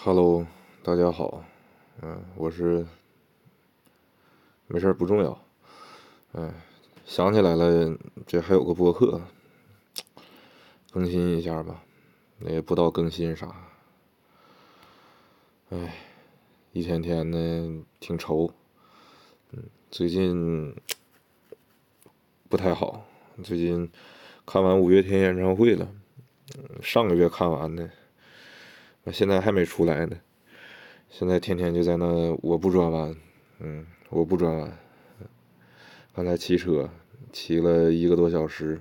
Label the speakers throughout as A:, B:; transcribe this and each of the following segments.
A: Hello，大家好，嗯，我是，没事儿不重要，嗯，想起来了，这还有个播客，更新一下吧，也不知道更新啥，哎，一天天的挺愁，嗯，最近不太好，最近看完五月天演唱会了，上个月看完的。现在还没出来呢，现在天天就在那我不转弯，嗯，我不转弯。刚才骑车骑了一个多小时，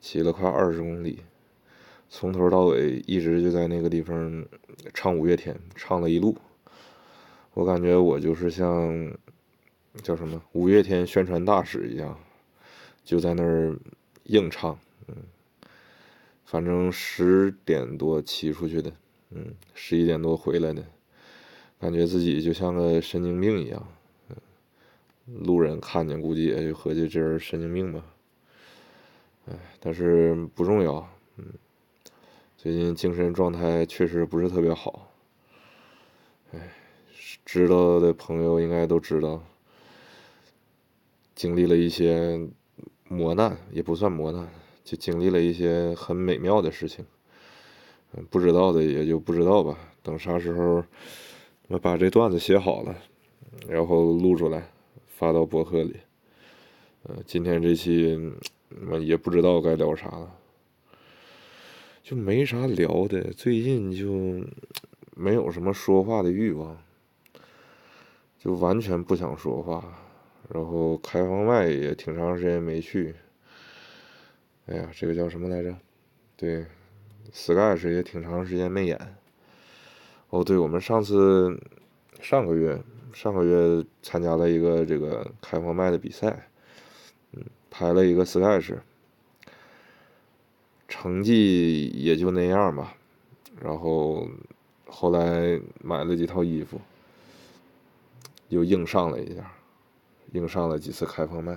A: 骑了快二十公里，从头到尾一直就在那个地方唱五月天，唱了一路。我感觉我就是像叫什么五月天宣传大使一样，就在那儿硬唱，嗯，反正十点多骑出去的。嗯，十一点多回来的，感觉自己就像个神经病一样。嗯，路人看见估计也就合计这人神经病吧。哎，但是不重要。嗯，最近精神状态确实不是特别好。哎，知道的朋友应该都知道，经历了一些磨难，也不算磨难，就经历了一些很美妙的事情。不知道的也就不知道吧。等啥时候我把这段子写好了，然后录出来发到博客里。呃，今天这期也不知道该聊啥了，就没啥聊的。最近就没有什么说话的欲望，就完全不想说话。然后开放麦也挺长时间没去。哎呀，这个叫什么来着？对。Sketch 也挺长时间没演。哦，对，我们上次上个月上个月参加了一个这个开放麦的比赛，嗯，拍了一个 Sketch，成绩也就那样吧。然后后来买了几套衣服，又硬上了一下，硬上了几次开放麦，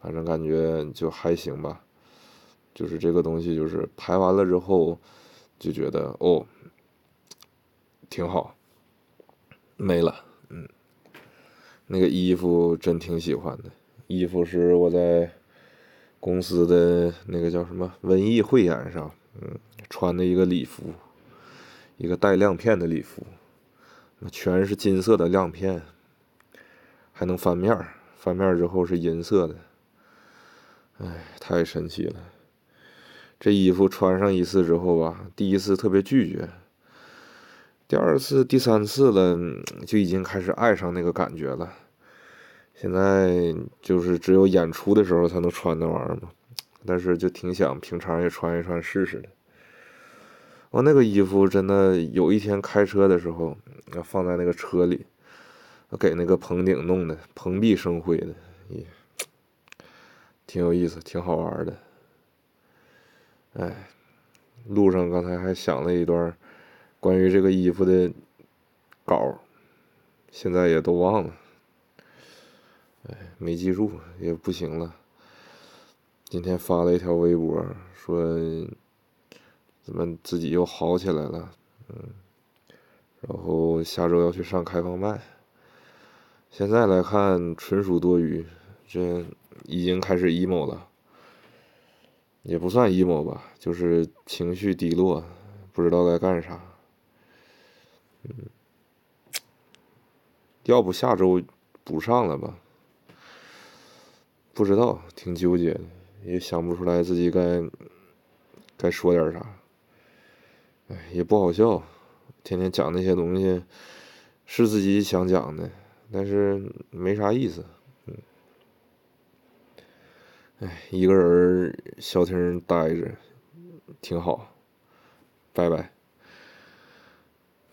A: 反正感觉就还行吧。就是这个东西，就是排完了之后，就觉得哦，挺好，没了，嗯，那个衣服真挺喜欢的，衣服是我在公司的那个叫什么文艺汇演上，嗯，穿的一个礼服，一个带亮片的礼服，全是金色的亮片，还能翻面翻面之后是银色的，哎，太神奇了。这衣服穿上一次之后吧，第一次特别拒绝，第二次、第三次了，就已经开始爱上那个感觉了。现在就是只有演出的时候才能穿那玩意儿嘛，但是就挺想平常也穿一穿试试的。我那个衣服真的有一天开车的时候，要放在那个车里，给那个棚顶弄的，蓬荜生辉的，也 挺有意思，挺好玩的。哎，路上刚才还想了一段关于这个衣服的稿，现在也都忘了。哎，没记住也不行了。今天发了一条微博，说怎么自己又好起来了，嗯，然后下周要去上开放麦。现在来看纯属多余，这已经开始 emo 了。也不算 emo 吧，就是情绪低落，不知道该干啥。嗯，要不下周补上了吧？不知道，挺纠结的，也想不出来自己该该说点啥。哎，也不好笑，天天讲那些东西是自己想讲的，但是没啥意思。哎，一个人消停待着，挺好。拜拜。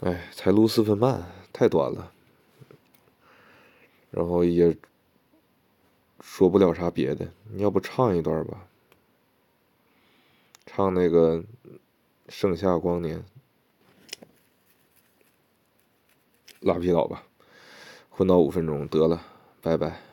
A: 哎，才录四分半，太短了。然后也说不了啥别的，你要不唱一段吧？唱那个《盛夏光年》，拉皮倒吧，混到五分钟得了，拜拜。